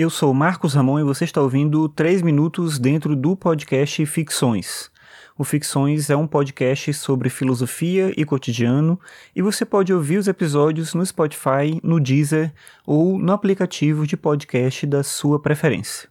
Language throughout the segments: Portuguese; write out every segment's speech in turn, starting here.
Eu sou Marcos Ramon e você está ouvindo 3 minutos dentro do podcast Ficções. O Ficções é um podcast sobre filosofia e cotidiano e você pode ouvir os episódios no Spotify, no Deezer ou no aplicativo de podcast da sua preferência.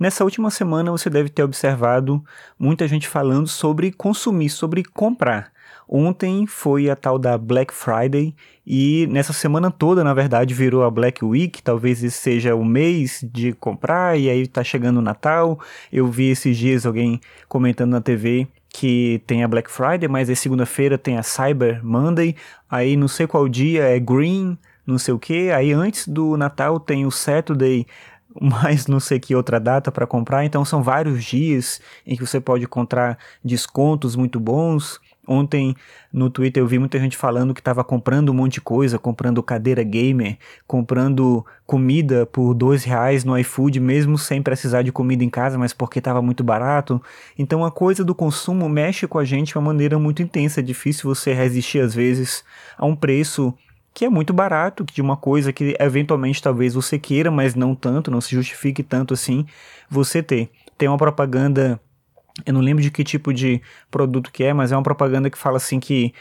Nessa última semana você deve ter observado muita gente falando sobre consumir, sobre comprar. Ontem foi a tal da Black Friday e nessa semana toda, na verdade, virou a Black Week. Talvez esse seja o mês de comprar e aí tá chegando o Natal. Eu vi esses dias alguém comentando na TV que tem a Black Friday, mas aí segunda-feira tem a Cyber Monday. Aí não sei qual dia é Green, não sei o que. Aí antes do Natal tem o Saturday mais não sei que outra data para comprar. Então são vários dias em que você pode encontrar descontos muito bons. Ontem no Twitter eu vi muita gente falando que estava comprando um monte de coisa, comprando cadeira gamer, comprando comida por dois reais no iFood, mesmo sem precisar de comida em casa, mas porque estava muito barato. Então a coisa do consumo mexe com a gente de uma maneira muito intensa. É difícil você resistir às vezes a um preço que é muito barato, de uma coisa que eventualmente talvez você queira, mas não tanto, não se justifique tanto assim você ter. Tem uma propaganda eu não lembro de que tipo de produto que é, mas é uma propaganda que fala assim que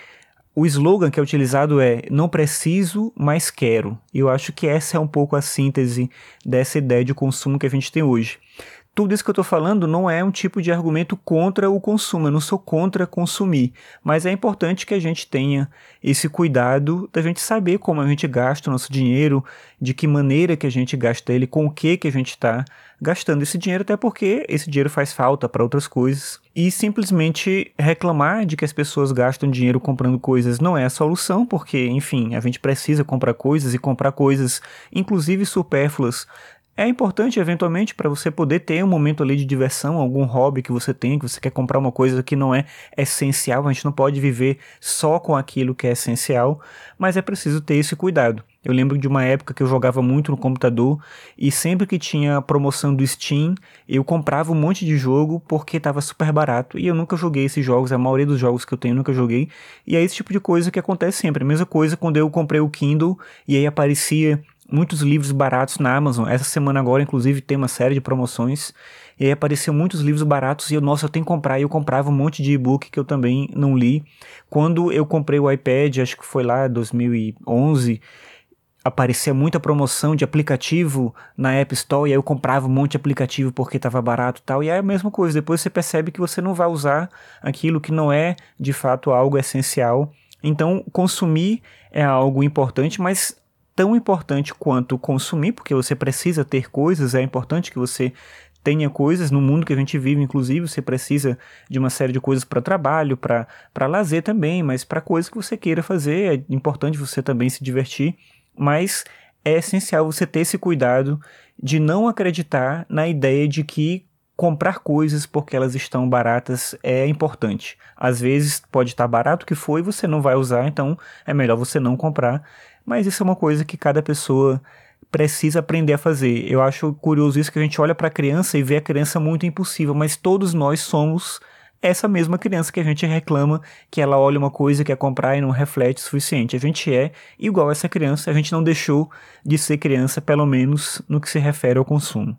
o slogan que é utilizado é não preciso, mas quero. E eu acho que essa é um pouco a síntese dessa ideia de consumo que a gente tem hoje tudo isso que eu estou falando não é um tipo de argumento contra o consumo, eu não sou contra consumir, mas é importante que a gente tenha esse cuidado da gente saber como a gente gasta o nosso dinheiro, de que maneira que a gente gasta ele, com o que que a gente está gastando esse dinheiro, até porque esse dinheiro faz falta para outras coisas. E simplesmente reclamar de que as pessoas gastam dinheiro comprando coisas não é a solução, porque, enfim, a gente precisa comprar coisas e comprar coisas, inclusive supérfluas, é importante eventualmente para você poder ter um momento ali de diversão, algum hobby que você tem, que você quer comprar uma coisa que não é essencial, a gente não pode viver só com aquilo que é essencial, mas é preciso ter esse cuidado. Eu lembro de uma época que eu jogava muito no computador e sempre que tinha promoção do Steam, eu comprava um monte de jogo porque estava super barato e eu nunca joguei esses jogos, a maioria dos jogos que eu tenho eu nunca joguei. E é esse tipo de coisa que acontece sempre. A mesma coisa quando eu comprei o Kindle e aí aparecia muitos livros baratos na Amazon. Essa semana agora, inclusive, tem uma série de promoções. E aí apareceu muitos livros baratos e eu, nossa, eu tenho que comprar. E eu comprava um monte de e-book que eu também não li. Quando eu comprei o iPad, acho que foi lá 2011, aparecia muita promoção de aplicativo na App Store e aí eu comprava um monte de aplicativo porque estava barato e tal. E é a mesma coisa, depois você percebe que você não vai usar aquilo que não é de fato algo essencial. Então, consumir é algo importante, mas tão importante quanto consumir, porque você precisa ter coisas, é importante que você tenha coisas. No mundo que a gente vive, inclusive você precisa de uma série de coisas para trabalho, para lazer também, mas para coisas que você queira fazer, é importante você também se divertir, mas é essencial você ter esse cuidado de não acreditar na ideia de que comprar coisas porque elas estão baratas é importante. Às vezes pode estar barato que foi você não vai usar, então é melhor você não comprar. Mas isso é uma coisa que cada pessoa precisa aprender a fazer. Eu acho curioso isso que a gente olha para a criança e vê a criança muito impossível, mas todos nós somos essa mesma criança que a gente reclama que ela olha uma coisa, quer comprar e não reflete o suficiente. A gente é igual essa criança, a gente não deixou de ser criança, pelo menos no que se refere ao consumo.